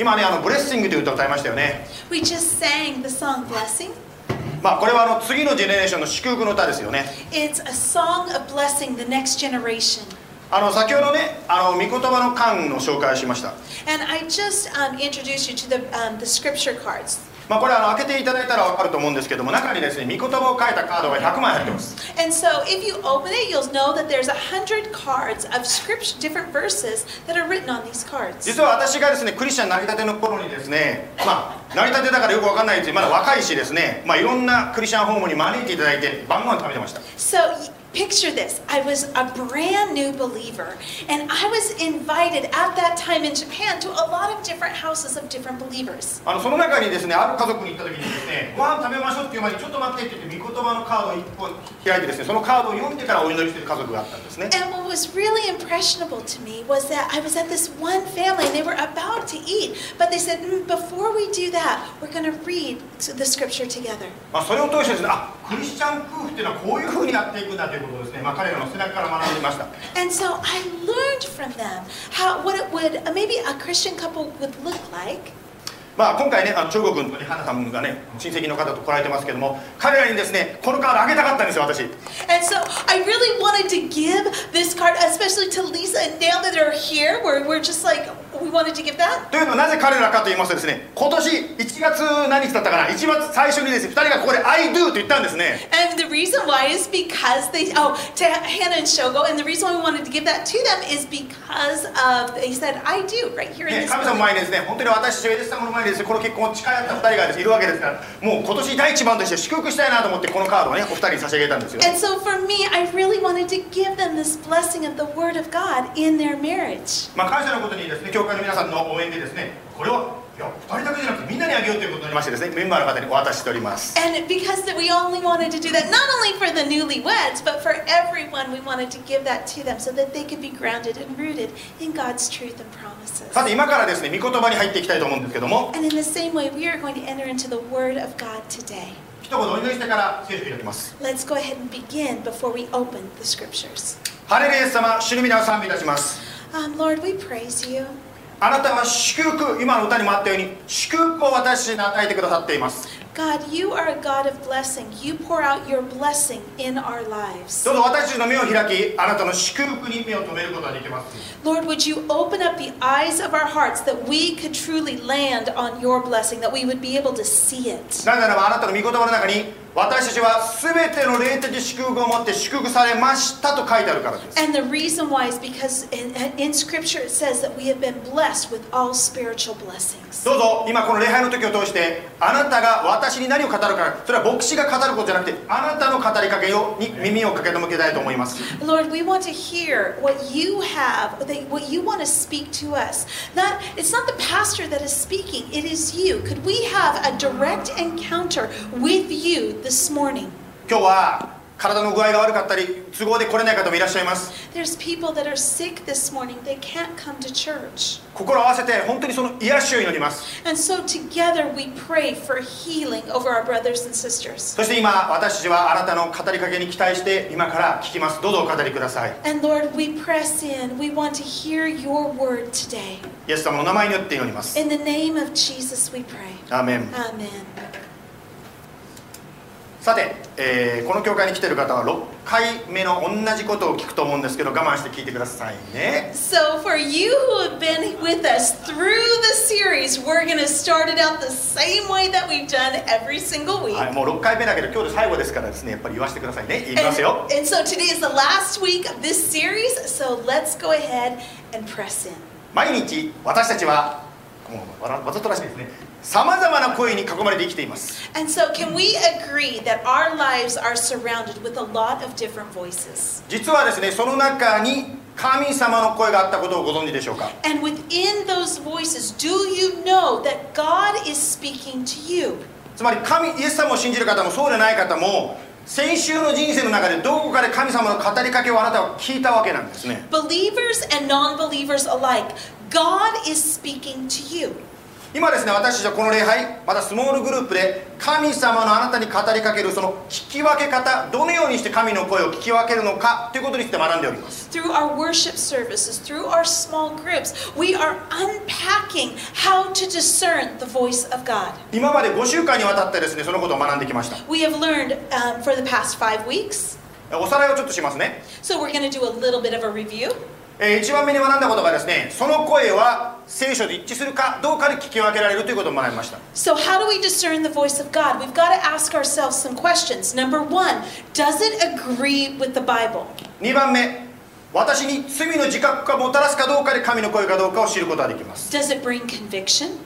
今ねあのブレッシングという歌を歌いましたよね We just sang the song Blessing. まあこれはあの次のジェネレーションの祝福の歌ですよね It's a song of blessing the next generation. あの先ほどねあの御言葉の缶の紹介をしました And I just um, introduced you to the, um, the scripture cards. まあこれあの開けていただいたら分かると思うんですけども中にですね御言葉を書いたカードが100枚入ってます。And so if you open it, you'll know that there's a hundred cards of scripture, different verses that are written on these cards. 実は私がですねクリスチャンになりたての頃にですねまあなりたてだからよく分かんないですまだ若いしですねまあいろんなクリスチャンホームに招いていただいて晩ご飯食べてました。So picture this I was a brand new believer, and I was invited at that time in Japan to a lot of different houses of different believers. あのその中にですねある家族に行った時にですねご飯食べましょうっていう前にちょっと待ってって言って御言葉のカードを1本開いてですねそのカードを読んでからお祈りしてる家族があったんですね And what was really impressionable to me was that I was at this one family and they were about to eat, but they said, "Mm, before we do that, we're going to read the scripture together. まあ、それを通してですねあクリスチャン夫婦っていうのはこういうふうにやっていくんだと いうことをですね、まあ、彼らの背中から学んでいました And so I learned from them how what it would uh, maybe a Christian couple would look like. まあ、今回ねあの中国の花さんがね親戚の方と来られてますけども彼らにですねこのカードあげたかったんですよ私 And so I really wanted to give this card, especially to Lisa. And now that they're here, we're, we're just like, we wanted to give that. というのはなぜ彼らかと言いますとですね今年1月何日だったかな1月最初にですね2人がここで「I do」と言ったんですね And the reason why is because they, oh, to Hannah and Shogo, and the reason why we wanted to give that to them is because of, they said, I do, right here in ね this 神様の.前にですね本当に私たちはエレス様の前にですねこの結婚を誓い合った2人がですいるわけですからもう今年第一番として祝福したいなと思ってこのカードをねお二人に差し上げたんですよ And so for me, I really wanted to give them this blessing of the Word of God in their marriage. まあ、感謝のことにですね、教会の皆さんの応援でですね、これをいや2人だけじゃなくてみんなにあげようということになりましてですね、メンバーの方にお渡ししております。And because that we only wanted to do that, not only for the newlyweds, but for everyone, we wanted to give that to them so that they could be grounded and rooted in God's truth and promises. さて今からですね、御言葉に入っていきたいと思うんですけども、And in the same way, we are going to enter into the Word of God today. 一言お祈りしてから聖書を開きます。Let's go ahead and begin before we open the scriptures. ハレルヤ様、主の皆を賛美いたします。Um, Lord, we praise you. あなたは祝福、今の歌にもあったように、祝福を私に与えてくださっています。God, you are a God of blessing. You pour out your blessing in our lives. どうぞ私たちの目を開き、あなたの祝福に目を留めることができます。Lord, would you open up the eyes of our hearts that we could truly land on your blessing, that we would be able to see it? 私たちは全ての霊的祝福を持って祝福されましたと書いてあるからです。And the reason why is because in, in Scripture it says that we have been blessed with all spiritual blessings. どうぞ今この礼拝の時を通してあなたが私に何を語るかそれは牧師が語ることじゃなくてあなたの語りかけをに耳を傾けたいと思います Lord, we want to hear what you have, what you want to speak to us. Not, it's not the pastor that is speaking, it is you. Could we have a direct encounter with you this morning? 今日は体の具合が悪かったり都合で来れない方もいらっしゃいます There's people that are sick this morning, they can't come to church. 心を合わせて本当にその癒しを祈ります And so together we pray for healing over our brothers and sisters. そして今私たちはあなたの語りかけに期待して今から聞きますどうぞお語りください And Lord, we press in. We want to hear your word today. イエス様の名前によって祈ります In the name of Jesus, we pray. アーメン Amen. さて、えーこの教会に来てる方は6回目の同じことを聞くと思うんですけど我慢して聞いてくださいね So, for you who have been with us through the series, we're going to start it out the same way that we've done every single week. はい、もう6回目だけど今日で最後ですからですねやっぱり言わせてくださいね言いますよ And, and so today is the last week of this series, so let's go ahead and press in. 毎日私たちはわざとらしいですね。さまざまな声に囲まれて生きています。実はですね、その中に神様の声があったことをご存知でしょうか？つまり神、イエス様を信じる方もそうでない方も。先週の人生の中でどこかで神様の語りかけをあなたは聞いたわけなんですね。Believers and non-believers alike, God is speaking to you. 今ですね私たちはこの礼拝またスモールグループで神様のあなたに語りかけるその聞き分け方どのようにして神の声を聞き分けるのかということについて学んでおります Through our worship services, through our small groups, we are unpacking how to discern the voice of God. 今まで5週間にわたってですねそのことを学んできました We have learned um, for the past five weeks. おさらいをちょっとしますね So we're going to do a little bit of a review. えー一番目に学んだことがですねその声は聖書で一致するかどうかで聞き分けられるということを学びました So, how do we discern the voice of God? We've got to ask ourselves some questions. Number one, does it agree with the Bible? 2番目私に罪の自覚がもたらすかどうかで神の声かどうかを知ることができます Does it bring conviction?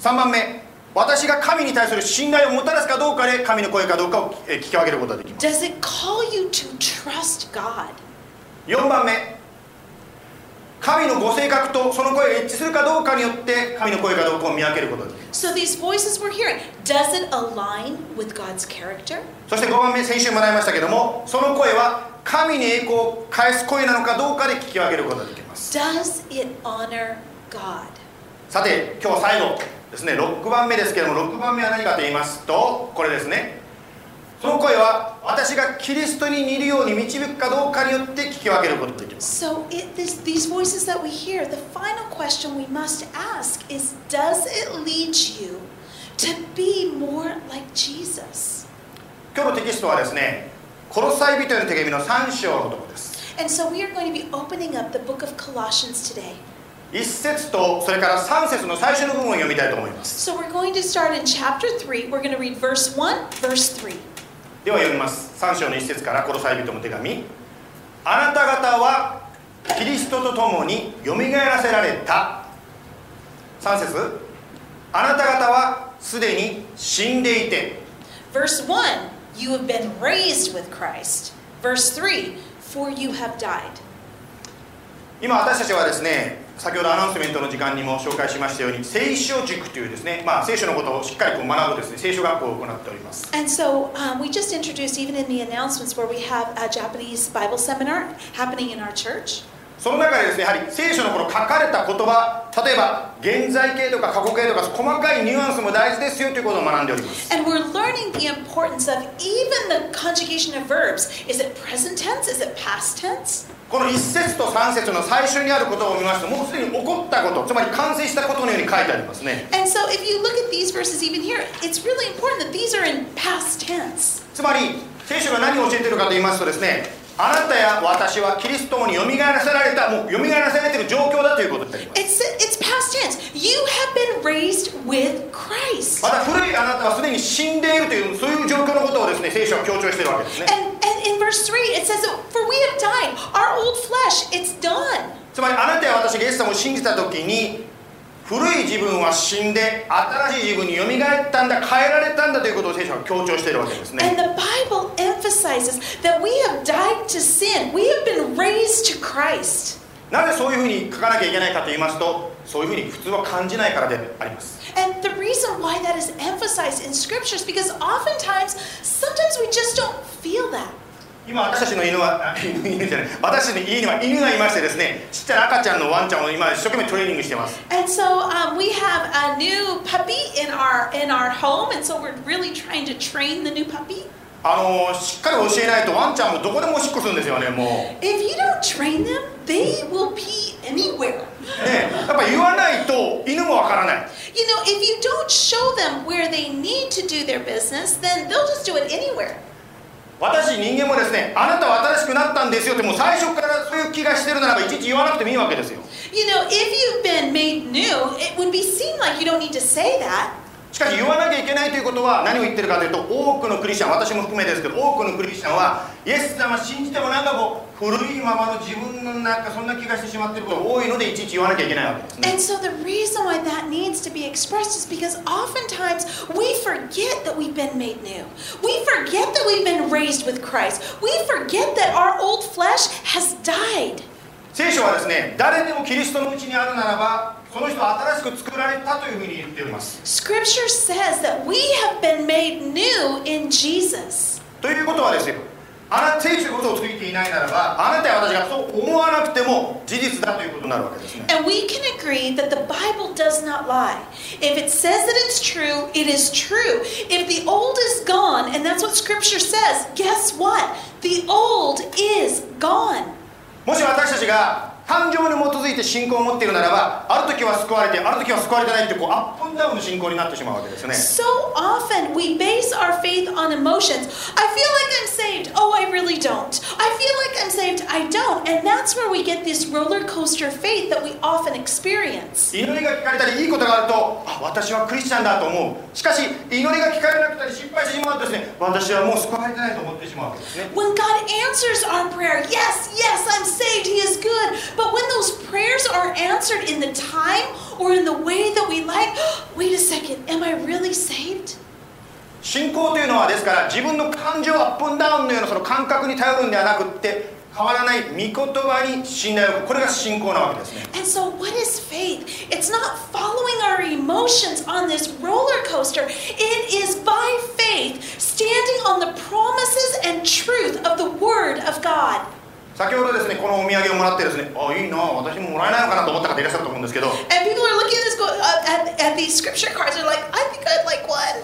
3番目私が神に対する信頼をもたらすかどうかで神の声かどうかをえー聞き分けることができます Does it call you to trust God? 4番目神のご性格とその声が一致するかどうかによって神の声かどうかを見分けることがです So, these voices we're hearing, does it align with God's character? そして5番目先週学びましたけどもその声は神に栄光を返す声なのかどうかで聞き分けることができます Does it honor God? さて今日最後ですね6番目ですけども6番目は何かと言いますとこれですねその声は私がキリストに似るように導くかどうかによって聞き分けることができます So, it, this, these voices that we hear, the final question we must ask is Does it lead you to be more like Jesus? 今日のテキストはですねコロサイ人への手紙の3章のところです And so, we are going to be opening up the book of Colossians today. 1節とそれから3節の最初の部分を読みたいと思います So, we're going to start in chapter 3. We're going to read verse 1, verse 3. では読みます。3章の1節からコロサイ人の手紙。あなた方はキリストと共によみがえらせられた。3節。あなた方はすでに死んでいて。Verse 1 You have been raised with Christ. Verse 3 For you have died. 今私たちはですね先ほどアナウンスメントの時間にも紹介しましたように聖書塾というですね、まあ、聖書のことをしっかりこう学ぶですね聖書学校を行っております And so um, we just introduced, even in the announcements, where we have a Japanese Bible seminar happening in our church. その中でですねやはり聖書のこの書かれた言葉例えば現在形とか過去形とか細かいニュアンスも大事ですよということを学んでおります And we're learning the importance of even the conjugation of verbs. Is it present tense? Is it past tense? この1節と3節の最初にある言葉を見ますともうすでに起こったことつまり完成したことのように書いてありますね And so if you look at these verses even here, it's really important that these are in past tense. つまり聖書が何を教えているかと言いますとですねあなたや私はキリストによみがえらせられたもうよみがえらせられている状況だということになります It's, it's past tense. You have been raised with Christ. また古いあなたはすでに死んでいるというそういう状況のことをですね聖書は強調しているわけですね And, and in verse 3, it says, For we have died. Our old flesh, it's done. つまりあなたや私がイエス様を信じた時に古い自分は死んで新しい自分によみがえったんだ変えられたんだということを聖書は強調しているわけですね And the Bible emphasizes that we have died to sin. We have been raised to Christ. なぜそういうふうに書かなきゃいけないかと言いますとそういうふうに普通は感じないからであります And the reason why that is emphasized in scriptures because oftentimes, sometimes we just don't feel that. 今私たちの犬はあ犬犬じゃない私の家には犬がいましてですねちっちゃな赤ちゃんのワンちゃんを今一生懸命トレーニングしてます And so um, we have a new puppy in our in our home, and so we're really trying to train the new puppy. あのしっかり教えないとワンちゃんもどこでもおしっこするんですよねも If you don't train them, they will pee anywhere. うねやっぱ言わないと犬もわからない You know, if you don't show them where they need to do their business, then they'll just do it anywhere. 私人間もですねあなたは新しくなったんですよってもう最初からそういう気がしてるならばいちいち言わなくてもいいわけですよ You know, if you've been made new, it would be seem like you don't need to say that. しかし言わなきゃいけないということは何を言ってるかというと多くのクリスチャン私も含めですけど多くのクリスチャンはイエス様信じてもなんかこう古いままの自分のなんかそんな気がしてしまっていることが多いのでいちいち言わなきゃいけないわけですね And so the reason why that needs to be expressed is because oftentimes we forget that we've been made new. We forget that we've been raised with Christ. We forget that our old flesh has died. 聖書はですね誰でもキリストのうちにあるならばその人は新しく作られたというふうに言っております Scripture says that we have been made new in Jesus. ということはですよあなた聖書こそをついていないならばあなたや私がそう思わなくても 事実だということになるわけですね And we can agree that the Bible does not lie. If it says that it's true, it is true. If the old is gone, and that's what Scripture says, guess what? The old is gone. もし私たちが 感情に基づいて信仰を持っているならばある時は救われてある時は救われてないってこうアップンダウンの信仰になってしまうわけですね So often we base our faith on emotions. I feel like I'm saved. Oh, I really don't. I feel like I'm saved. I don't. And that's where we get this roller coaster faith that we often experience. 祈りが聞かれたりいいことがあるとあ私はクリスチャンだと思うしかし祈りが聞かれなくたり失敗してしまうとですね私はもう救われてないと思ってしまうわけですね When God answers our prayer, yes, yes, I'm saved, He is good. But when those prayers are answered in the time or in the way that we like, wait a second, am I really saved? 信仰というのはですから自分の感情アップンダウンのようなその感覚に頼るんではなくって変わらない御言葉に信頼を置くこれが信仰なわけですね And so, what is faith? It's not following our emotions on this roller coaster. It is by faith, standing on the promises and truth of the Word of God. 先ほどですねこのお土産をもらってですねあいいな私ももらえないのかなと思った方いらっしゃると思うんですけど And people are looking at this, go, uh, at, at these scripture cards, and like, I think I'd like one.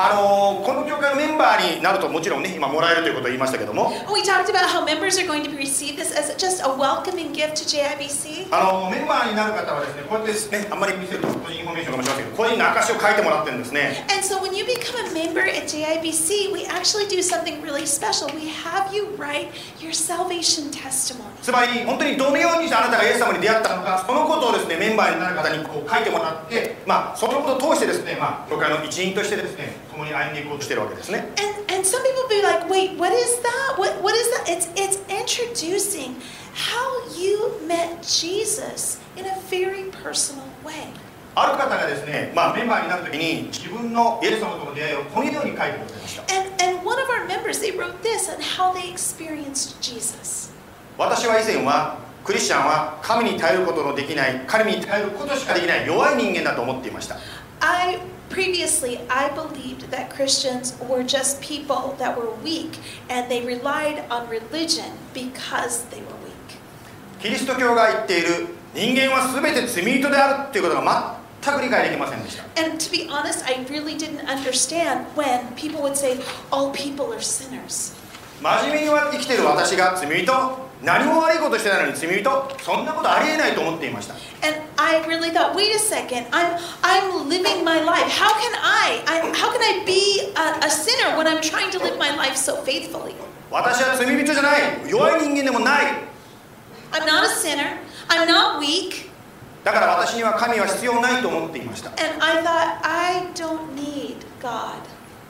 あのーこの教会のメンバーになるともちろんね今もらえるということを言いましたけども We talked about how members are going to receive this as just a welcoming gift to JIBC. あのーメンバーになる方はですねこうやってですねあんまり見せるとインフォメーションかもしれませんけどこういう証を書いてもらってるんですね And so when you become a member at JIBC, we actually do something really special. We have you write your salvation testimony. つまり本当にどのようにしてあなたがイエス様に出会ったのかそのことをですねメンバーになる方にこう書いてもらってまあそのことを通してですねまあ教会の一員としてですね共に歩んでいこうとしてるわけですね And and some people be like, wait, what is that? What what is that? It's it's introducing how you met Jesus in a very personal way. ある方がですねまあメンバーになるときに自分のイエス様との出会いをこのように書いてくれました And and one of our members, they wrote this on how they experienced Jesus. 私は以前はクリスチャンは神に頼ることのできない神に頼ることしかできない弱い人間だと思っていました I previously I believed that Christians were just people that were weak and they relied on religion because they were weak. キリスト教が言っている人間は全て罪人であるっていうことが全く理解できませんでした And to be honest, I really didn't understand when people would say all people are sinners. 真面目に生きてる私が罪人 何も悪いことしてないのに罪人そんなことありえないと思っていました And I really thought, wait a second, I'm I'm living my life. How can I? I how can I be a, a sinner when I'm trying to live my life so faithfully? 私は罪人じゃない弱い人間でもない I'm not a sinner. I'm not weak. だから私には神は必要ないと思っていました And I thought, I don't need God.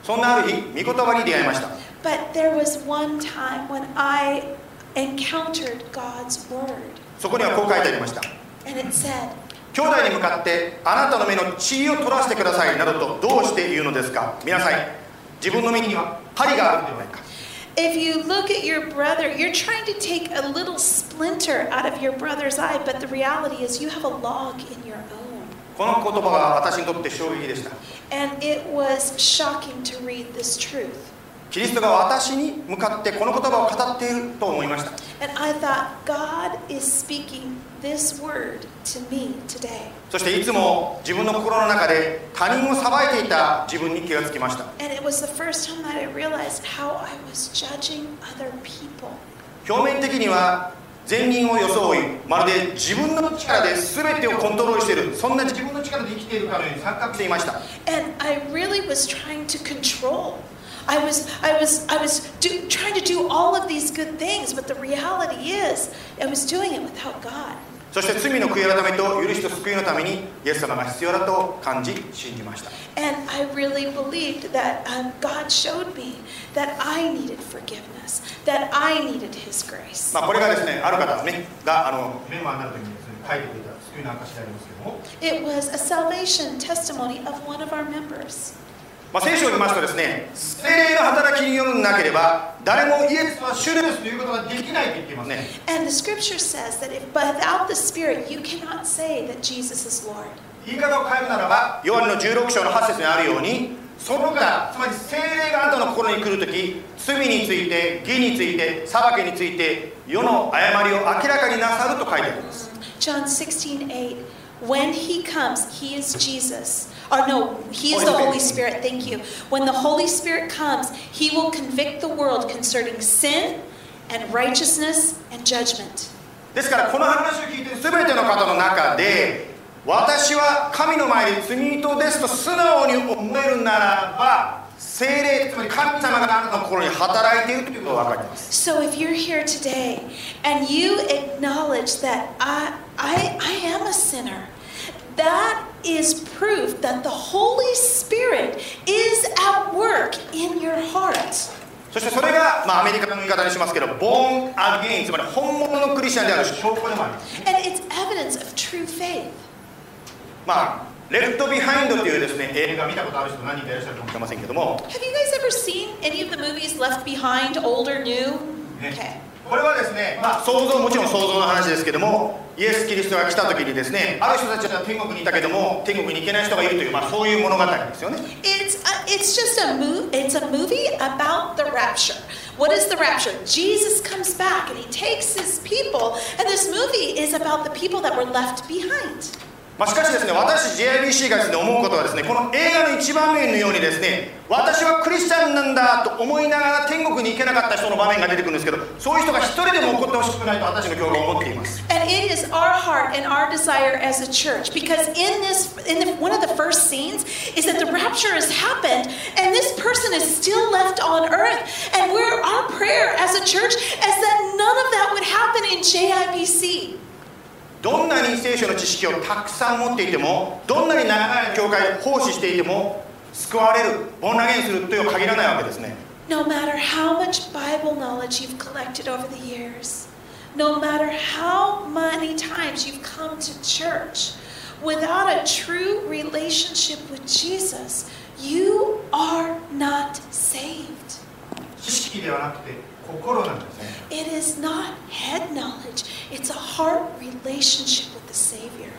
そんなある日御言葉に出会いました But there was one time when I encountered God's word. そこにはこう書いてありました And it said, 兄弟に向かってあなたの目の血を取らせてくださいなどとどうして言うのですか皆さん自分の目には針があるのではないか If you look at your brother, you're trying to take a little splinter out of your brother's eye, but the reality is you have a log in your own. この言葉が私にとって衝撃でした And it was shocking to read this truth. キリストが私に向かってこの言葉を語っていると思いました。そしていつも自分の心の中で他人を裁いていた自分に気がつきました。表面的には全員を装い、まるで自分の力で全てをコントロールしている、そんな自分の力で生きているかのように錯覚していました。I was, I was, I was do, trying to do all of these good things, but the reality is, I was doing it without God. そして罪の悔い改めと許しと救いのためにイエス様が必要だと感じ信じました And I really believed that um, God showed me that I needed forgiveness, that I needed His grace. まあこれがですねある方ねがあのメンバーになる時にですね書いてくれた救いの証でありますけども It was a salvation testimony of one of our members. まあ、聖書を見ますとですね、精霊の働きによるなければ、誰もイエスは主ですということができないと言っていますね。And the scripture says that if without the Spirit, you cannot say that Jesus is Lord. 言い方を変えるならば、ヨハネの16章の8節にあるように、その方つまり精霊があなたの心に来るとき罪について義について裁きについて世の誤りを明らかになさると書いてあります John 16, 8. When he comes, he is Jesus. Or no, he is the Holy Spirit. Thank you. When the Holy Spirit comes, he will convict the world concerning sin and righteousness and judgment. ですからこの話を聞いている全ての方の中で私は神の前に罪人ですと素直に思えるならば精霊つまり神様があなたの心に働いているということが分かります So if you're here today and you acknowledge that I, I, I am a sinner, that is proof that the Holy Spirit is at work in your heart. そしてそれが、まあ、アメリカの言い方にしますけどボーンアゲインつまり本物のクリスチャンである証拠でもあります And it's evidence of true faith. まあレフトビハインドというですね映画見たことある人何人かいらっしゃるかもしれませんけども Have you guys ever seen any of the movies Left Behind, old or new? Yeah. Okay. これはですね、まあ、想像もちろん想像の話ですけどもイエス・キリストが来た時にですねある人たちは天国にいたけども天国に行けない人がいるという、まあ、そういう物語ですよね It's a, it's just a mo- it's a movie about the rapture. What is the rapture? Jesus comes back and he takes his people, and this movie is about the people that were left behind. まあ、しかしですね私 JIBC がですね思うことはですねこの映画の一場面のようにですね私はクリスチャンなんだと思いながら天国に行けなかった人の場面が出てくるんですけどそういう人が一人でも起こってほしくないと私の教会は思っています And it is our heart and our desire as a church because in this, in the, one of the first scenes is that the rapture has happened and this person is still left on earth. And we're, our prayer as a church is that none of that would happen in JIBC. どんなに聖書の知識をたくさん持っていてもどんなに長い教会を奉仕していても救われるボンナゲンするという限らないわけですね No matter how much Bible knowledge you've collected over the years, no matter how many times you've come to church, without a true relationship with Jesus, you are not saved. 知識ではなくて心なんですね It is not head knowledge, it's a heart relationship with the Savior.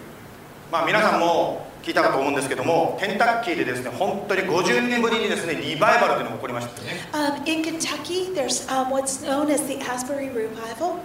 まあ皆さんも聞いたかと思うんですけどもケンタッキーでですね本当に50年ぶりにですねリバイバルというのが起こりましたよね Um, in Kentucky, there's um, what's known as the Asbury Revival.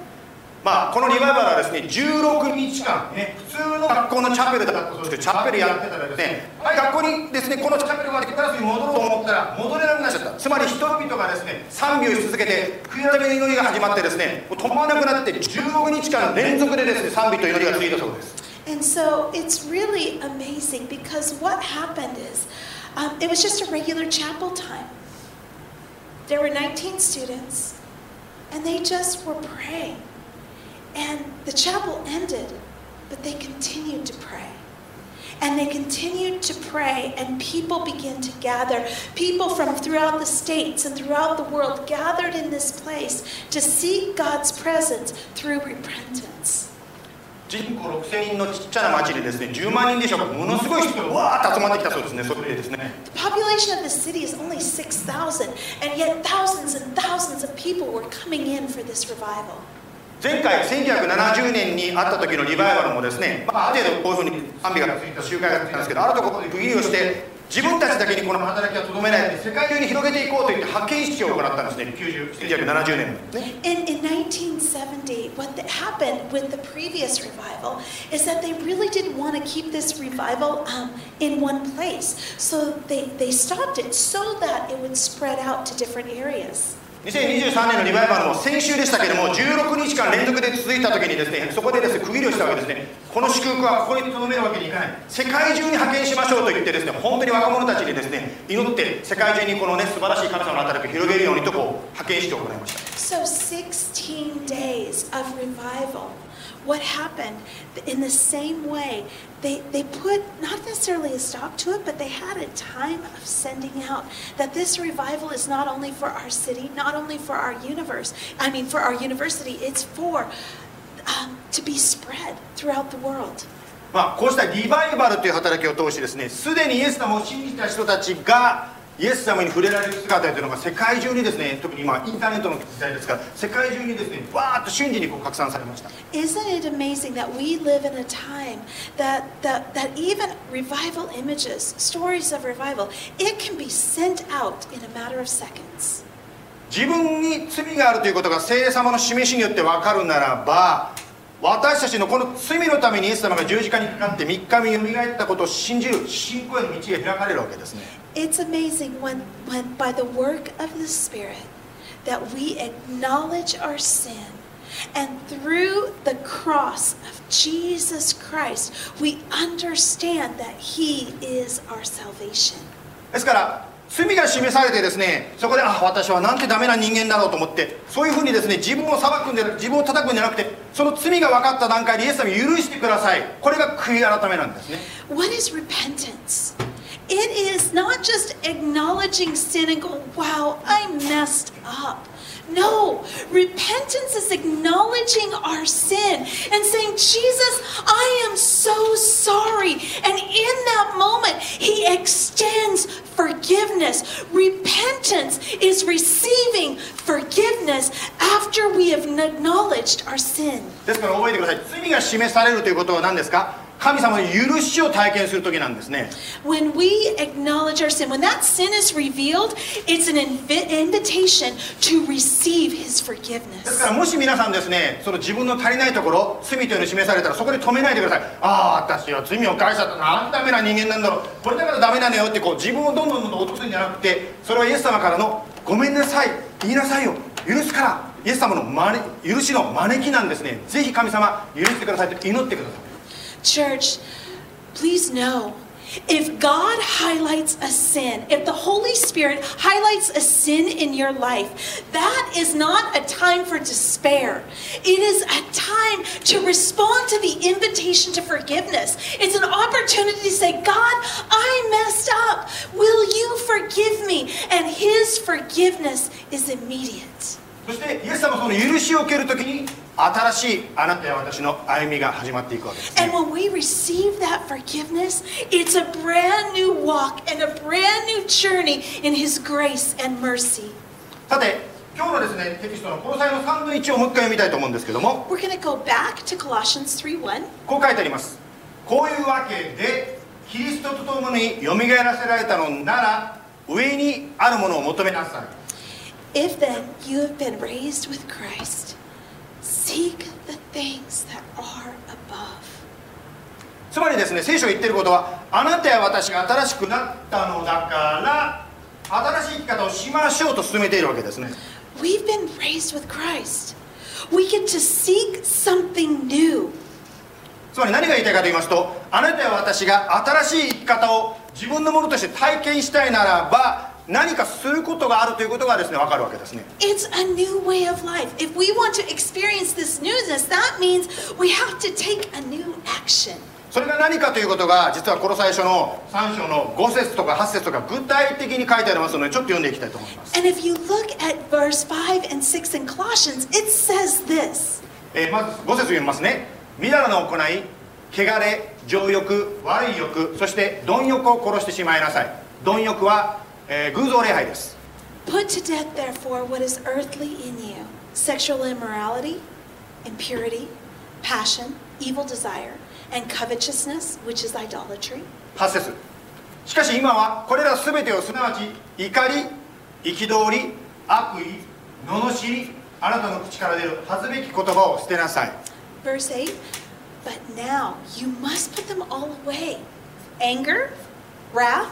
まあこのリバイバルはですね16日間ね普通の学校のチャペルだったとしてチャペルやってたらですねはい学校にですねこのチャペルまでクラスに戻ろうと思ったら戻れなくなっちゃったつまり人々がですね賛美をし続けて悔い改めの祈りが始まってですねもう止まらなくなって16日間連続でですね賛美と祈りが続いたそうです And so it's really amazing because what happened is um, it was just a regular chapel time. There were 19 students, and they just were praying. And the chapel ended, but they continued to pray. And they continued to pray, and people began to gather. People from throughout the states and throughout the world gathered in this place to seek God's presence through repentance. 人口6000人のちっちゃな町にですね10万人でしょうかものすごい人がわーっと集まってきたそうですねそれでですね The population of the city is only 6,000, and yet thousands and thousands of people were coming in for this revival. 前回1970年にあった時のリバイバルもですね、まあ、ある程度こういうふうに賛美がついた集会がついたんですけどあるところで区切りをして自分たちだけにこの働きはとどめないで世界中に広げていこうと言って派遣式を行ったんですね1970年にね In, in 1970, what that happened with the previous revival is that they really didn't want to keep this revival um, in one place. So they, they stopped it so that it would spread out to different areas. 2023年のリバイバルも先週でしたけども16日間連続で続いた時にですねそこでですね区切りをしたわけですねこの祝福はここにとどめるわけにいかない世界中に派遣しましょうと言ってですね本当に若者たちにですね祈って世界中にこのね素晴らしい神様の働きを広げるようにとこう派遣して行いました So 16 days of revival. What happened? In the same way, they, they put not necessarily a stop to it, but they had a time of sending out that this revival is not only for our city, not only for our universe, I mean for our university, it's for um, to be spread throughout the world. まあ、こうしたリバイバルという働きを通してですねすでにイエス様を信じた人たちが イエス様に触れられる姿というのが世界中にですね特に今インターネットの時代ですから世界中にですねバーッと瞬時にこう拡散されました Isn't it amazing that we live in a time that, that, that even revival images, stories of revival, it can be sent out in a matter of seconds? 自分に罪があるということが聖霊様の示しによって分かるならば私たちのこの罪のためにイエス様が十字架にかかって3日目よみがえったことを信じる信仰への道が開かれるわけですね It's amazing when, when by the work of the Spirit that we acknowledge our sin and through the cross of Jesus Christ we understand that He is our salvation. ですから罪が示されてですねそこであ私はなんてダメな人間だろうと思ってそういうふうにですね自分を裁くんで自分を叩くんじゃなくてその罪が分かった段階でイエス様に許してくださいこれが悔い改めなんですね What is repentance? It is not just acknowledging sin and going, wow, I messed up. No, repentance is acknowledging our sin and saying, Jesus, I am so sorry. And in that moment, He extends forgiveness. Repentance is receiving forgiveness after we have acknowledged our sin. ですから覚えてください罪が示されるということは何ですか 神様の許しを体験する時なんですね。When we acknowledge our sin, when that sin is revealed, it's an invi- invitation to receive His ですか forgiveness. らもし皆さんですねその自分の足りないところ罪というのを示されたらそこで止めないでください。ああ私は罪を犯したなんてダメな人間なんだろう。これだからダメなのよってこう自分をどんどんどんどん落とすんじゃなくてそれはイエス様からのごめんなさい言いなさいよ。許すから。イエス様の招許しの招きなんですね。ぜひ神様許してくださいと祈ってください Church, please know if God highlights a sin, if the Holy Spirit highlights a sin in your life, that is not a time for despair. It is a time to respond to the invitation to forgiveness. It's an opportunity to say, God, I messed up. Will you forgive me? And His forgiveness is immediate. そしてイエス様はその許しを受けるときに 新しいあなたや私の歩みが始まっていくわけです、さて、今日のですねテキストの交際の3分の1をもう一回読みたいと思うんですけども、こう書いてあります。こういうわけで、キリストと共に蘇らせられたのなら、上にあるものを求めなさい。Seek the things that are above. つまりですね聖書が言ってることはあなたや私が新しくなったのだから新しい生き方をしましょうと進めているわけですね We've been raised with Christ. We get to seek something new. つまり何が言いたいかと言いますとあなたや私が新しい生き方を自分のものとして体験したいならば何かすることがあるということがですね分かるわけですね。It's a new way of life. If we want to experience this newness, that means we have to take a new action. それが何かということが実はこの最初の3章の5節とか8節とか具体的に書いてありますのでちょっと読んでいきたいと思います、And if you look at verse 5 and 6 in Colossians, it says this. えーまず5節読みますね。みだらな行い汚れ情欲悪い欲そして貪欲を殺してしまいなさい。貪欲は、えー偶像礼拝です Put to death, therefore, what is earthly in you sexual immorality, impurity, passion, evil desire, and covetousness, which is idolatry. 8節しかし今はこれら全てをすなわち怒り憤り悪意罵りあなたの口から出る恥ずべき言葉を捨てなさい Verse 8 But now you must put them all away anger, wrath,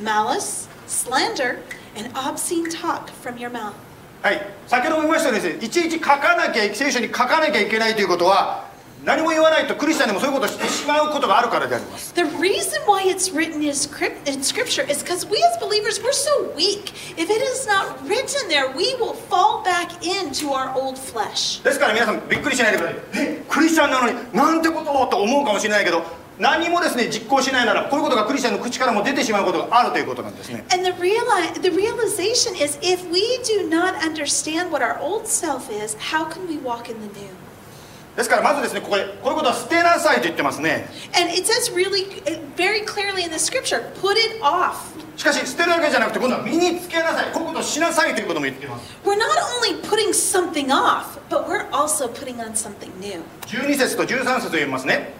malice, slander, and obscene talk from your mouth. はい先ほども言いましたようにですねいちいち書かなきゃ聖書に書かなきゃいけないということは何も言わないとクリスチャンでもそういうことをしてしまうことがあるからであります The reason why it's written in script- in scripture is because we as believers, we're so weak. If it is not written there, we will fall back into our old flesh. ですから皆さんびっくりしないでくださいえクリスチャンなのになんてことをと思うかもしれないけど 何もですね実行しないならこういうことがクリスチャンの口からも出てしまうことがあるということなんですね And the, reali- the realization is if we do not understand what our old self is, how can we walk in the new? ですからまずですねここでこういうことは捨てなさいと言ってますね And it says really, uh, very clearly in the scripture, put it off. しかし捨てるだけじゃなくて今度は身につけなさいこういうことをしなさいということも言っています We're not only putting something off, but we're also putting on something new. 12節と13節を読みますね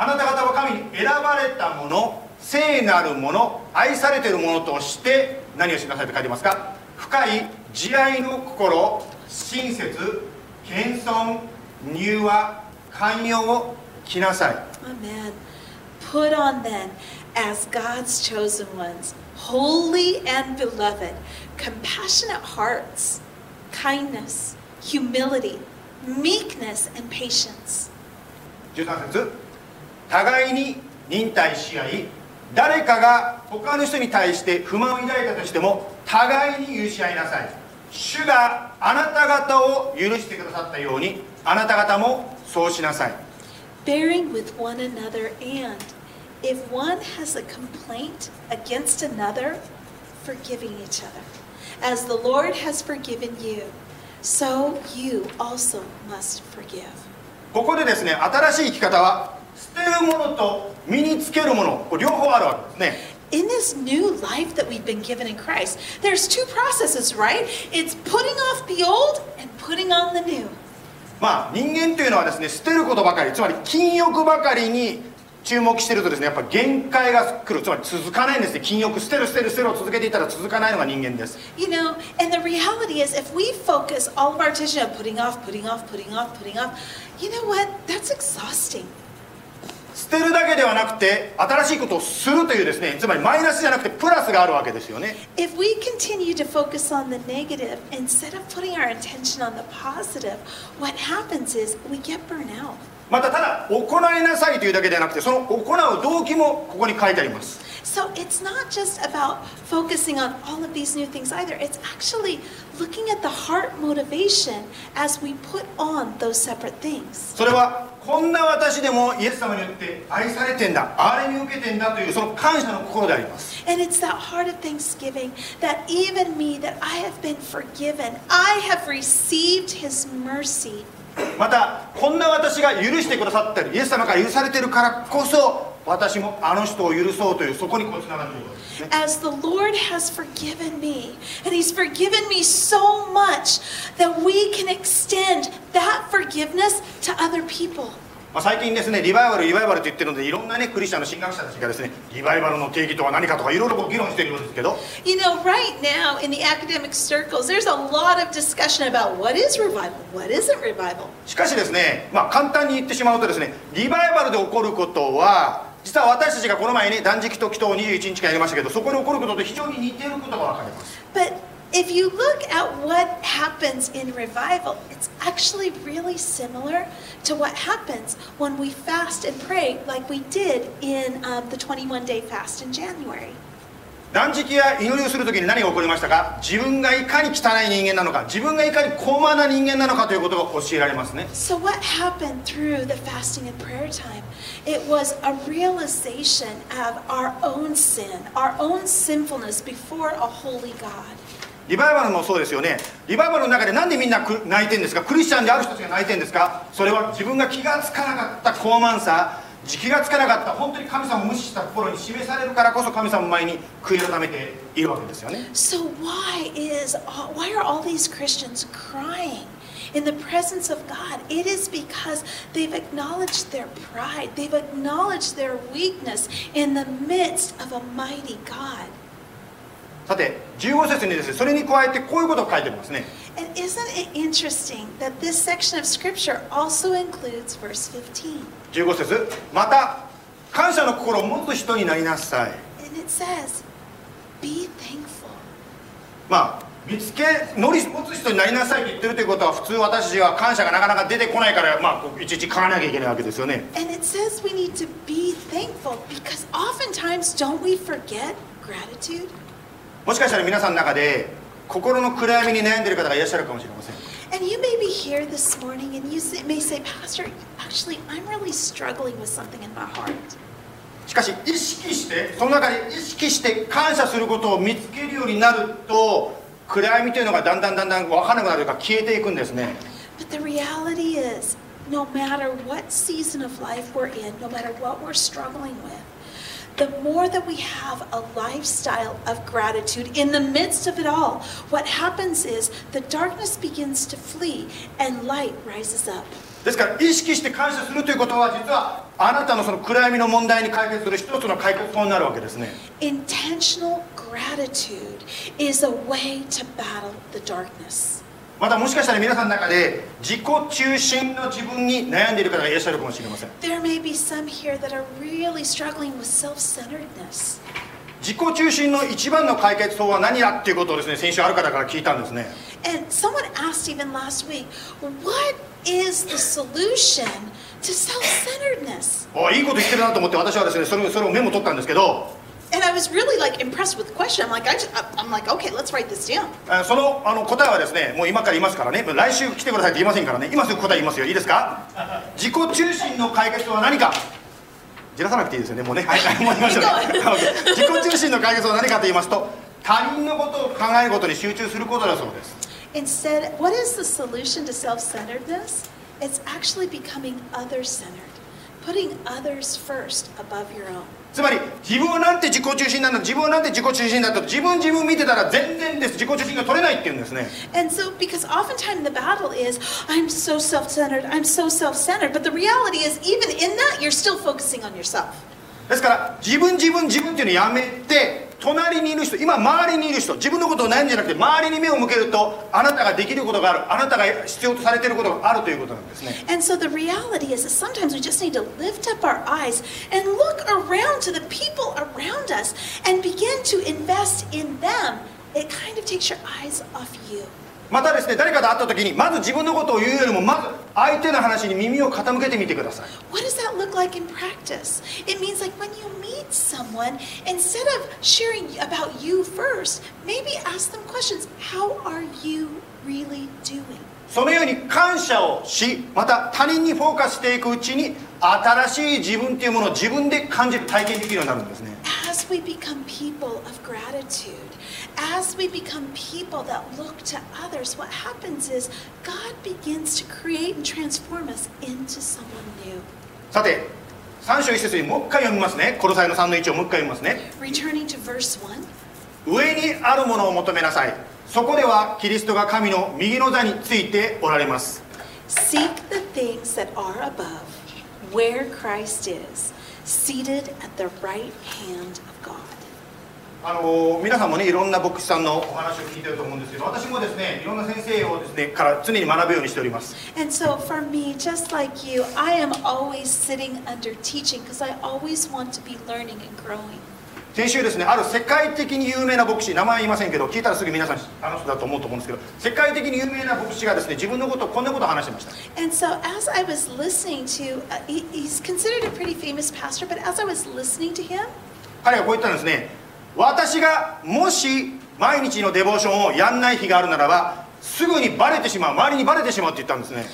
あなた方は神に選ばれたもの聖なるもの愛されているものとして何をしなさいと書いてますか深い慈愛の心親切謙遜柔和寛容を着なさい Amen. Put on then, as God's chosen ones, holy and beloved, compassionate hearts, kindness, humility, meekness, and patience. 13節互いに忍耐し合い誰かが他の人に対して不満を抱いたとしても互いに許し合いなさい主があなた方を許してくださったようにあなた方もそうしなさい Bearing with one another, and if one has a complaint against another, forgiving each other. As the Lord has forgiven you, so you also must forgive. ここでですね新しい生き方は捨てるものと身につけるものこれ両方あるわけですね In this new life that we've been given in Christ, there's two processes, right? It's putting off the old and putting on the new. まあ人間というのはですね捨てることばかりつまり禁欲ばかりに注目してるとですねやっぱ限界が来るつまり続かないんですね禁欲捨てる捨てる捨てるを続けていたら続かないのが人間です You know, and the reality is if we focus all of our attention on putting off, putting off, putting off, putting off, you know what? That's exhausting. 捨てるだけではなくて新しいことをするというですねつまりマイナスじゃなくてプラスがあるわけですよね If we continue to focus on the negative instead of putting our attention on the positive, what happens is we get burnt out. またただ行いなさいというだけではなくてその行う動機もここに書いてあります So it's not just about focusing on all of these new things either. It's actually looking at the heart motivation as we put on those separate things. それはこんな私でもイエス様によって愛されてんだ憐れみを受けてんだというその感謝の心であります And it's that heart of thanksgiving that even me, that I have been forgiven, I have received His mercy. またこんな私が許してくださったりイエス様から許されてるからこそ 私もあの人を許そうというそこにこうつながっている As the Lord has forgiven me, and He's forgiven me so much that we can extend that forgiveness to other people. まあ、最近ですねリバイバルリバイバルと言ってるのでいろんなねクリスチャンの神学者たちがですねリバイバルの定義とは何かとかいろいろこう議論しているようですけど You know, right now in the academic circles, there's a lot of discussion about what is revival, what isn't revival. しかしですねまあ簡単に言ってしまうとですねリバイバルで起こることは実は私たちがこの前に断食と祈祷を21日間やりましたけどそこに起こることと非常に似ていることが分かります But if you look at what happens in revival, it's actually really similar to what happens when we fast and pray, like we did in um, the 21 day fast in January. 断食や祈りをするときに何が起こりましたか？自分がいかに汚い人間なのか？自分がいかに高慢な人間なのかということが教えられますね。So, what happened through the fasting and prayer time? It was a realization of our own sin, our own sinfulness before a holy God. リバイバルもそうですよね。リバイバルの中でなんでみんなく泣いてるんですか？クリスチャンである人たちが泣いてるんですか？それは自分が気がつかなかった高慢さ気がつかなかった本当に神様を無視した心に示されるからこそ神様の前に悔い改めているわけですよね So, why is why are all these Christians crying? In the presence of God, it is because they've acknowledged their pride. They've acknowledged their weakness in the midst of a mighty God. さて15節にですねそれに加えてこういうことが書いてありますね And isn't it interesting that this section of scripture also includes verse 15? 15節また感謝の心を持つ人になりなさい And it says, Be thankful. まあ見つけ乗り持つ人になりなさいと言ってるということは普通私たちは感謝がなかなか出てこないからまあいちいち書かなきゃいけないわけですよね And it says we need to be thankful because oftentimes don't we forget gratitude? もしかしたら皆さんの中で心の暗闇に悩んでいる方がいらっしゃるかもしれません And you may be here this morning and you may say, Pastor, actually, I'm really struggling with something in my heart. しかし意識してその中で意識して感謝することを見つけるようになると暗闇というのがだんだんだんだん分からなくなるか消えていくんですね But the reality is, no matter what season of life we're in, no matter what we're struggling with, the more that we have a lifestyle of gratitude in the midst of it all, what happens is the darkness begins to flee and light rises up. ですから意識して感謝するということは実はあなたのその暗闇の問題に解決する一つの解決法になるわけですね Intentional gratitude is a way to battle the darkness. またもしかしたら皆さんの中で自己中心の自分に悩んでいる方がいらっしゃるかもしれません There may be some here that are really struggling with self centeredness. 自己中心の一番の解決法は何だっていうことをですね先週ある方から聞いたんですね And someone asked even last week, what is the solution to self centeredness? おいいこと言ってるなと思って私はですねそれそれをメモ取ったんですけど And I was really like impressed with the question. I'm like, I just, I'm like, okay, let's write this down. あそのあの答えはですねもう今から言いますからね来週来てくださいって言いませんからね今すぐ答え言いますよいいですか自己中心の解決は何かじらさなくていいですよねもうねはいはいもう言いましょうね自己中心の解決は何かと言いますと他人のことを考えることに集中することだそうです Instead, what is the solution to self centeredness? It's actually becoming other centered, putting others first above your own. つまり自分はなんて自己中心なんだ自分はなんて自己中心だと自分自分見てたら全然です自己中心が取れないっていうんですね And so, because oftentimes the battle is, I'm so self centered, I'm so self centered. But the reality is, even in that, you're still focusing on yourself. ですから自分自分自分っていうのやめて隣にいる人今周りにいる人自分のことを悩んじゃなくて周りに目を向けるとあなたができることがあるあなたが必要とされていることがあるということなんですね And so the reality is that sometimes we just need to lift up our eyes and look around to the people around us and begin to invest in them. It kind of takes your eyes off you. またですね誰かと会った時にまず自分のことを言うよりもまず相手の話に耳を傾けてみてください What does that look like in practice? It means like when you meet someone, instead of sharing about you first, maybe ask them questions. How are you really doing? そのように感謝をしまた他人にフォーカスしていくうちに新しい自分というものを自分で感じる体験できるようになるんですね As we become people of gratitude, as we become people that look to others, what happens is God begins to create and transform us into someone new. さて3章1節にもう一回読みますねコロサイの3の1をもう一回読みますね Returning to verse 1. 上にあるものを求めなさいそこではキリストが神の右の座についておられます Seek the things that are above, where Christ is, seated at the right hand. あの皆さんもねいろんな牧師さんのお話を聞いてると思うんですけど私もですねいろんな先生をですねから常に学ぶようにしております And so for me, just like you, I am always sitting under teaching because I always want to be learning and growing. 先週ですねある世界的に有名な牧師名前言いませんけど聞いたらすぐ皆さんあの人だと思うと思うんですけど世界的に有名な牧師がですね自分のことをこんなことを話してました And so as I was listening to, uh, he, he's considered a pretty famous pastor, but as I was listening to him, 彼がこう言ったんですね私がもし毎日のデボーションをやんない日があるならばすぐにバレてしまう周りにバレてしまうって言ったんですね。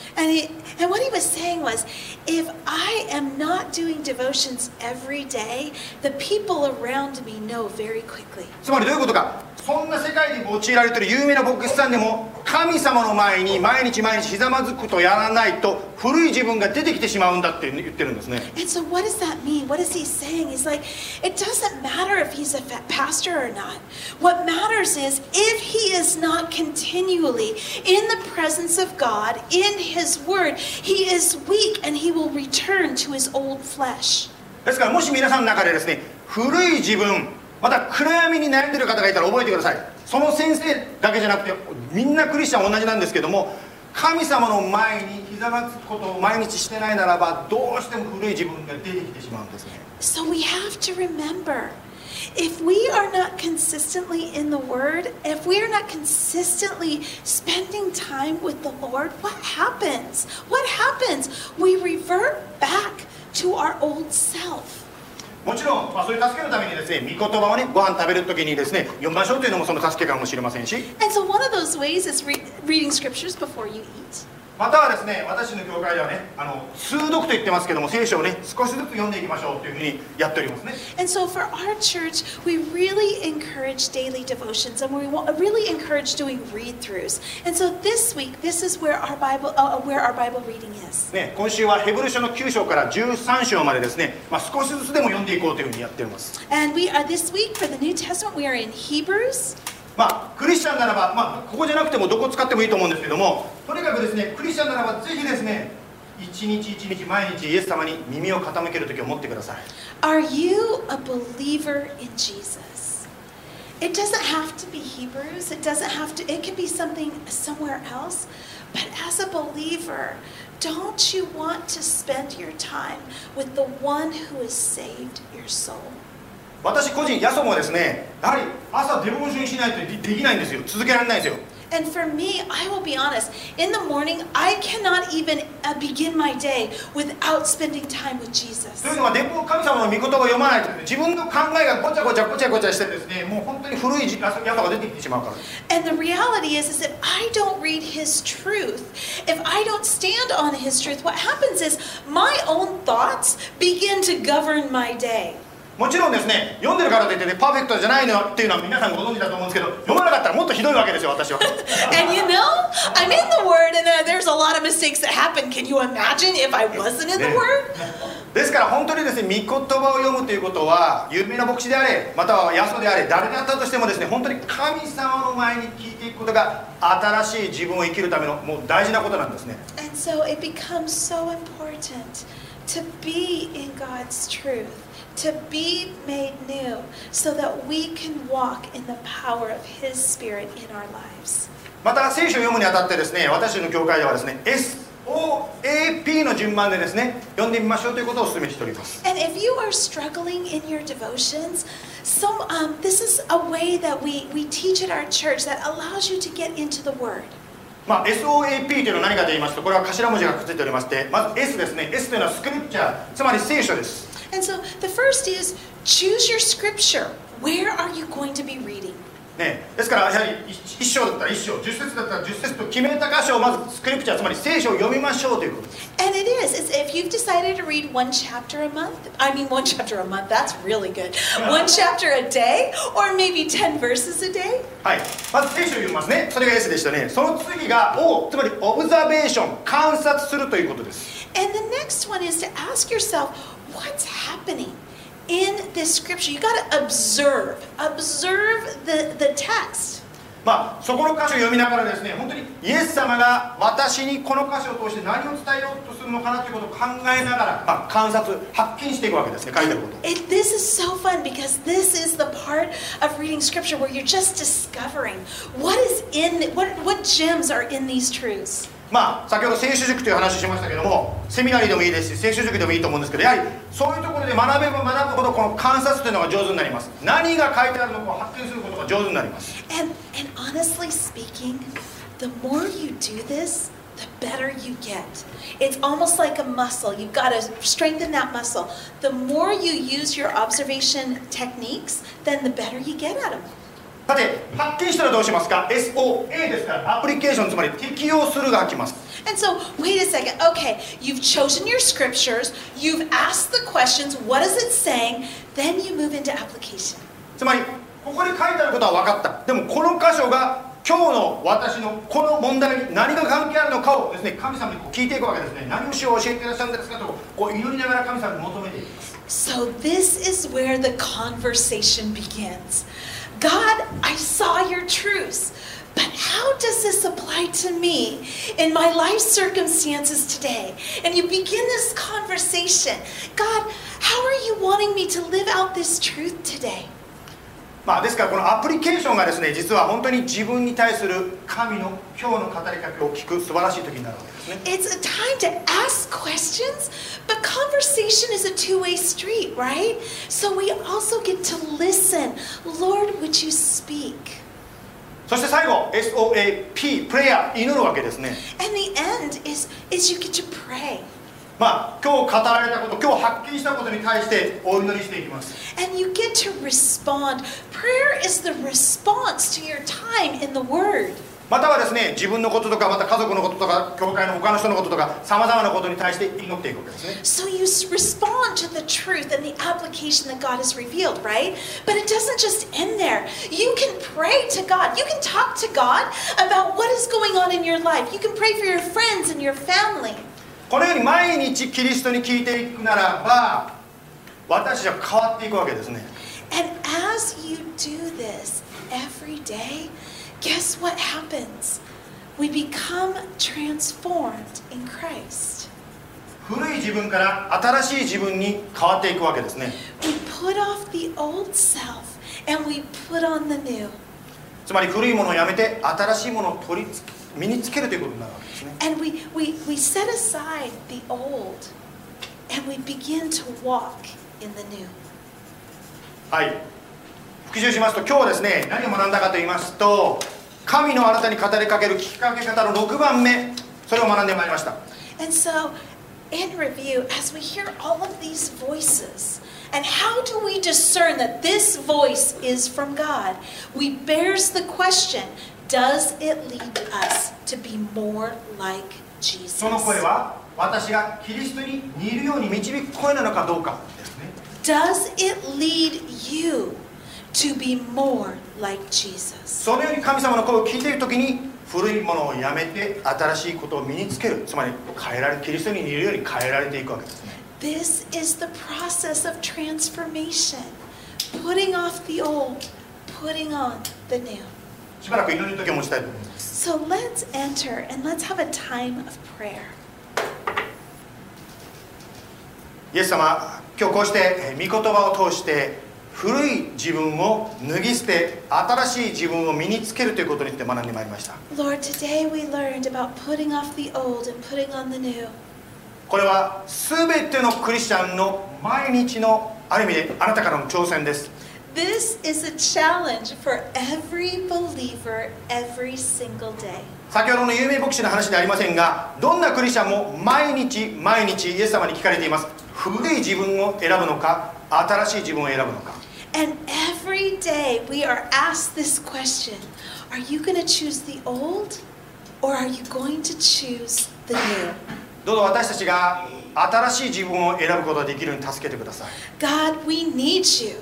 つまりどういうことか？そんな世界に用いられている有名な牧師さんでも神様の前に毎日毎日ひざまずくとやらないと古い自分が出てきてしまうんだって言ってるんですね And so, what does that mean? What is he saying? He's like, it doesn't matter if he's a pastor or not. What matters is if he is not continually in the presence of God, in his word, he is weak and he will return to his old flesh. ですからもし皆さんの中でですね古い自分また暗闇に悩んでる方がいたら覚えてくださいその先生だけじゃなくてみんなクリスチャン同じなんですけども神様の前にひざまずくことを毎日してないならばどうしても古い自分が出てきてしまうんですね So, we have to remember if we are not consistently in the word, if we are not consistently spending time with the Lord, what happens? What happens? We revert back to our old self. もちろん、まあ、そういう助けのためにですね御言葉をねご飯食べる時にですね読みましょうというのもその助けかもしれませんし And so, one of those ways is re- reading scriptures before you eat. またはですね私の教会ではねあの通読と言ってますけども聖書をね少しずつ読んでいきましょうというふうにやっておりますね And so for our church, we really encourage daily devotions and we really encourage doing read throughs. And so this week, this is where our Bible, uh, where our Bible reading is. ね今週はヘブル書の9章から13章までですね、まあ、少しずつでも読んでいこうというふうにやっております And we are this week for the New Testament, we are in Hebrews. まあクリスチャンならば、まあ、ここじゃなくてもどこ使ってもいいと思うんですけどもとにかくですねクリスチャンならばぜひですね一日一日毎日イエス様に耳を傾ける時を持ってください Are you a believer in Jesus? It doesn't have to be Hebrews. It doesn't have to, it can be something somewhere else. But as a believer, don't you want to spend your time with the one who has saved your soul? 私個人ヤソもですねやはり朝デボーションしないとでできないんですよ続けられないんですよ And for me, I will be honest, in the morning, I cannot even uh, begin my day without spending time with Jesus. というのは電報神様の御言葉を読まないと自分の考えがごちゃごちゃごちゃごちゃしてですねもう本当に古いヤソが出てきてしまうから And the reality is, is if I don't read His truth, if I don't stand on His truth, what happens is my own thoughts begin to govern my day. もちろんですね読んでるからといってねパーフェクトじゃないのっていうのは皆さんご存知だと思うんですけど読まなかったらもっとひどいわけですよ私は And you know, I'm in the Word, and uh, there's a lot of mistakes that happen. Can you imagine if I wasn't in the. Word? ですから本当にですね御言葉を読むということは有名な牧師であれまたはヤソであれ誰であったとしてもですね本当に神様の前に聞いていくことが新しい自分を生きるためのもう大事なことなんですね And so it becomes so important to be in God's truth, to be made new, so that we can walk in the power of His Spirit in our lives. また聖書を読むにあたってですね私の教会ではですね SOAP の順番でですね読んでみましょうということをお勧めしております And if you are struggling in your devotions, some um, this is a way that we, we teach at our church that allows you to get into the Word. まあ、SOAP というのは何かと言いますとこれは頭文字がくっついておりましてまず S ですね S というのはスクリプチャーつまり聖書です And so the first is choose your scripture. Where are you going to be reading? ね、ですからやはり1章だったら1章10節だったら10節と決めた箇所をまずスクリプチャーつまり聖書を読みましょうということです And it is. It's if you've decided to read one chapter a month, I mean, one chapter a month, that's really good. One chapter a day, or maybe 10 verses a day. はい、まず聖書を読みますねそれが S でしたねその次が O つまりオブザベーション観察するということです And the next one is to ask yourself, what's happening in this scripture? You got to observe, observe the, the text. まあそこの箇所を読みながらですね本当にイエス様が私にこの箇所を通して何を伝えようとするのかなということを考えながら、まあ、観察発見していくわけですね書いてあること It, this is so fun because this is the part of reading scripture where you're just discovering what is in what what gems are in these truths. まあ先ほど聖書塾という話をしましたけどもセミナリーでもいいですし聖書塾でもいいと思うんですけどやはりそういうところで学べば学ぶほどこの観察というのが上手になります何が書いてあるのかを発見することが上手になります And and honestly speaking, the more you do this, the better you get. It's almost like a muscle. You've got to strengthen that muscle. The more you use your observation techniques, then the better you get at them. さて発見したらどうしますか SOA ですからアプリケーションつまり適用するが来ます And so, wait a second. Okay, you've chosen your scriptures, you've asked the questions, what is it saying? Then you move into application. つまりここに書いてあることは分かったでもこの箇所が今日の私のこの問題に何が関係あるのかをですね神様にこう聞いていくわけですね何をしよう教えていらっしゃるんですかとこう祈りながら神様に求めていきます So, this is where the conversation begins. God, I saw your truths, but how does this apply to me in my life circumstances today? And you begin this conversation. God, how are you wanting me to live out this truth today? まあですからこのアプリケーションがですね実は本当に自分に対する神の今日の語りかけを聞く素晴らしい時になるわけですね It's a time to ask questions, but conversation is a two way street, right? So we also get to listen. Lord, would you speak? そして最後 SOAP プレイヤー祈るわけですね And the end is is you get to pray. まあ今日語られたこと今日発見したことに対してお祈りしていきます And you get to respond. Prayer is the response to your time in the Word. またはですね自分のこととかまた家族のこととか教会の他の人のこととかさまざまなことに対して祈っていくわけですね So you respond to the truth and the application that God has revealed, right? But it doesn't just end there. You can pray to God. You can talk to God about what is going on in your life. You can pray for your friends and your family. このように毎日キリストに聞いていくならば私は変わっていくわけですね And as you do this every day, guess what happens? We become transformed in Christ. 古い自分から新しい自分に変わっていくわけですね We put off the old self and we put on the new. つまり古いものをやめて新しいものを取りつ身につけるということになるわけですね And we, we, we set aside the old and we begin to walk in the new. はい 復習しますと今日はですね何を学んだかと言いますと神のあなたに語りかける聞きかけ方の6番目それを学んでまいりました And so, in review, as we hear all of these voices, and how do we discern that this voice is from God? We bears the question Does it lead us to be more like その声 Jesus? は私がキリストに似るように導く声なのかどうかですね Does it lead you to be more like Jesus? そのように神様の声を聞いている時に古いものをやめて新しいことを身につけるつまり変えられキリストに似るように変えられていくわけですね This is the process of transformation putting off the old, putting on the new. しばらく祈りの時を持ちたいと思います So let's enter and let's have a time of prayer. イエス様今日こうしてえー御言葉を通して古い自分を脱ぎ捨て新しい自分を身につけるということについて学んでまいりました Lord, today we learned about putting off the old and putting on the new. これは全てのクリスチャンの毎日のある意味であなたからの挑戦です This is a challenge for every believer every single day. 先ほどの有名牧師の話ではありませんがどんなクリスチャンも毎日毎日イエス様に聞かれています古い自分を選ぶのか新しい自分を選ぶのか And every day we are asked this question Are you going to choose the old or are you going to choose the new? どうぞ私たちが新しい自分を選ぶことができるように助けてください God, we need you.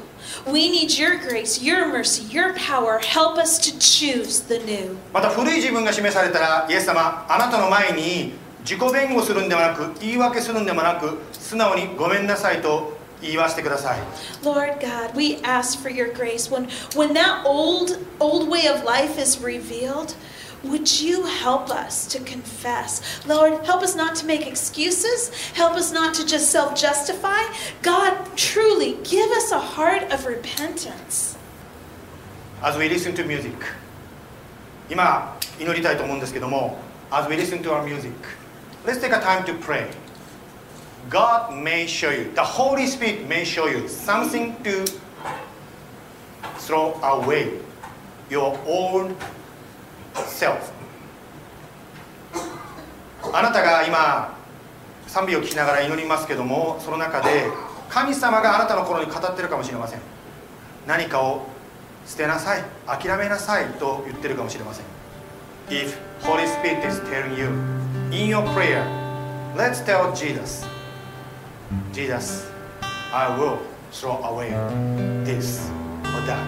We need your grace, your mercy, your power. Help us to choose the new. また古い自分が示されたらイエス様あなたの前に自己弁護するんではなく言い訳するんでもなく素直にごめんなさいと 言わせてください Lord God, we ask for your grace. When, when that old, old way of life is revealed, would you help us to confess? Lord, help us not to make excuses. Help us not to just self justify. God, truly give us a heart of repentance. As we listen to music 今祈りたいと思うんですけども As we listen to our music Let's take a time to pray God may show you The Holy Spirit may show you something to throw away your own self あなたが今賛美を聞きながら祈りますけどもその中で神様があなたの心に語ってるかもしれません何かを捨てなさい諦めなさいと言ってるかもしれません If Holy Spirit is telling you in your prayer let's tell Jesus Jesus I will throw away this or that.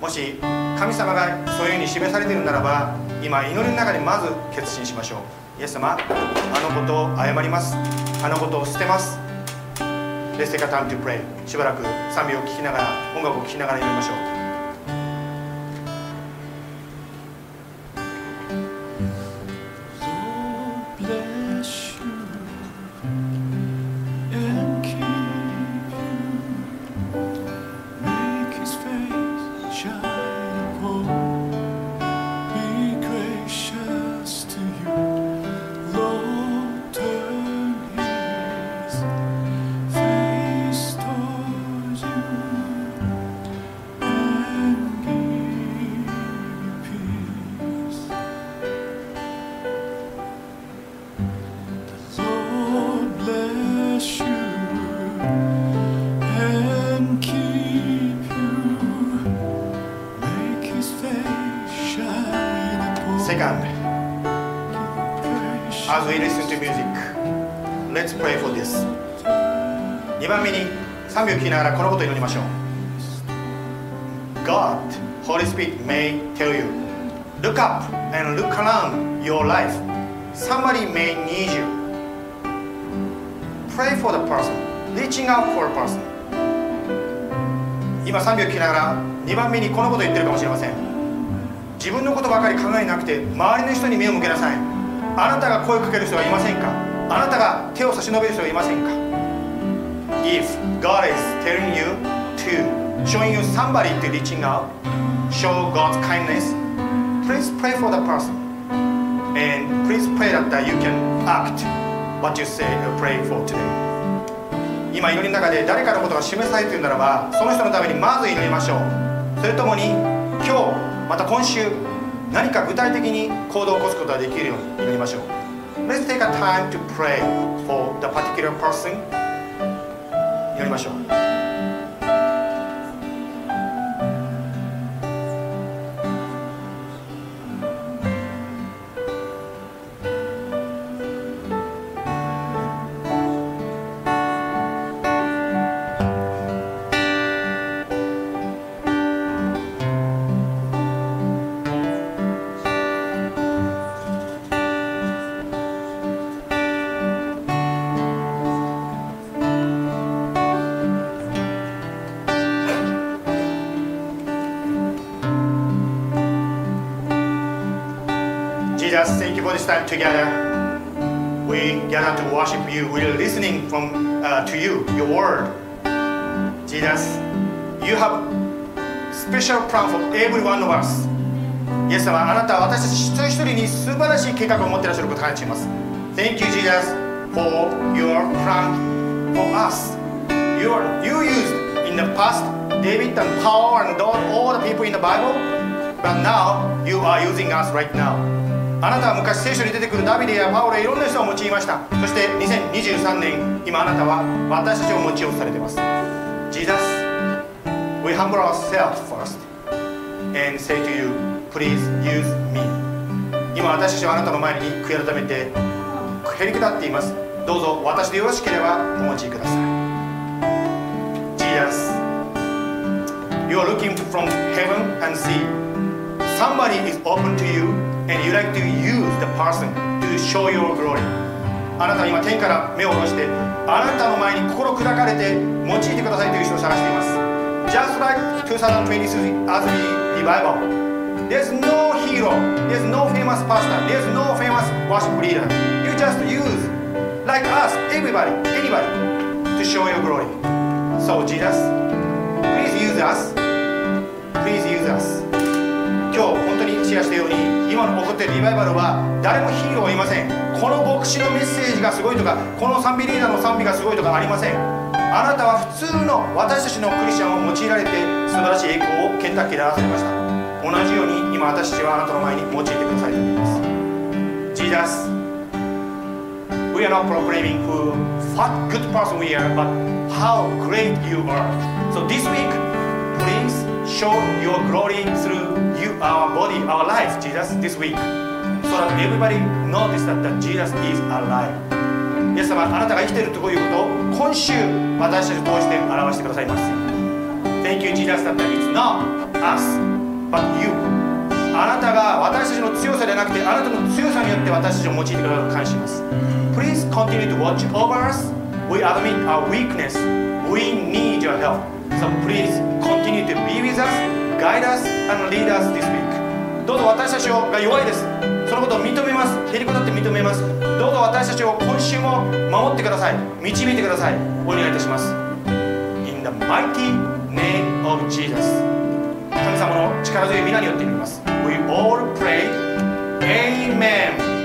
もし神様がそういうふうに示されているならば今祈りの中でまず決心しましょう。イエス様あのことを謝ります。あのことを捨てます。Let's take a time to pray しばらく賛美を聴きながら音楽を聴きながら祈りましょう。賛美を聞きながらこのことを祈りましょう。God, Holy Spirit may tell you, look up and look around your life. Somebody may need you. Pray for the person, reaching out for a person. 今賛美を聞きながら2番目にこのことを言ってるかもしれません自分のことばかり考えなくて周りの人に目を向けなさいあなたが声をかける人はいませんか？あなたが手を差し伸べる人はいませんか？If God is telling you to showing you somebody to reaching out show God's kindness please pray for the person and please pray that you can act what you say or pray for today 今祈りの中で誰かのことが示されているならばその人のためにまず祈りましょうそれともに今日また今週何か具体的に行動を起こすことができるように祈りましょう Let's take a time to pray for the particular person やりましょう。this time together. We gather to worship you. We're listening from uh, to you, your word. Jesus, you have special plan for every one of us. イエス様、あなたは私たち一人一人に素晴らしい計画を持っていらっしゃることを感じます。Thank you, Jesus, for your plan for us. You, are, you used in the past David and Paul and all, all the people in the Bible, but now you are using us right now. あなたは昔聖書に出てくるダビデやパオレいろんな人を用いました。そして2023年今あなたは私たちを用いされています。ジーザス We humble ourselves first and say to you please use me. 今私たちはあなたの前に悔い改めてへりくだっています。どうぞ私でよろしければお持ちください。ジーザス You are looking from heaven and see Somebody is open to you. And you like to use the person to show your glory あなたは今天から目を下ろしてあなたの前に心砕かれて用いてくださいという人を探しています Just like 2023 as we revival There's no hero There's no famous pastor There's no famous worship leader You just use like us everybody anybody to show your glory So Jesus please use us please use us 今日本当にシェアしたように今の起こっているリバイバルは誰もヒーローはいません。この牧師のメッセージがすごいとかこの賛美リーダーの賛美がすごいとかありません。あなたは普通の私たちのクリスチャンを用いられて素晴らしい栄光をケンタッキーで表されました。同じように今私たちはあなたの前に用いてくださいと思います。Jesus We are not proclaiming who what good person we are but how great you are. So this week please show your glory through you, our body, our life, Jesus, this week, so that everybody notice that, that Jesus is alive. イエス様、あなたが生きているということを今週私たちを通して表してくださいます。Thank you, Jesus, that it's not us, but you. あなたが私たちの強さではなくて、あなたの強さによって私たちを用いてくださると感謝します。Please continue to watch over us. We admit our weakness. We need your help. So please continue to be with us, guide us, and lead us this week. どうぞ私たちが弱いです。そのことを認めます。へりくだって認めます。どうぞ私たちを今週も守ってください。導いてください。お願いいたします。In the mighty name of Jesus. 神様の力強い皆によって祈ります。We all pray. Amen.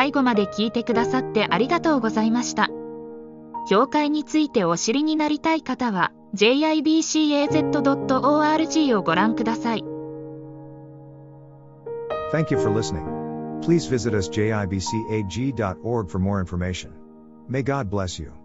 最後まで聞いてくださってありがとうございました。教会についてお知りになりたい方は jibcaz.org をご覧ください。Thank you for listening. Please visit us jibcag.org for more information. May God bless you.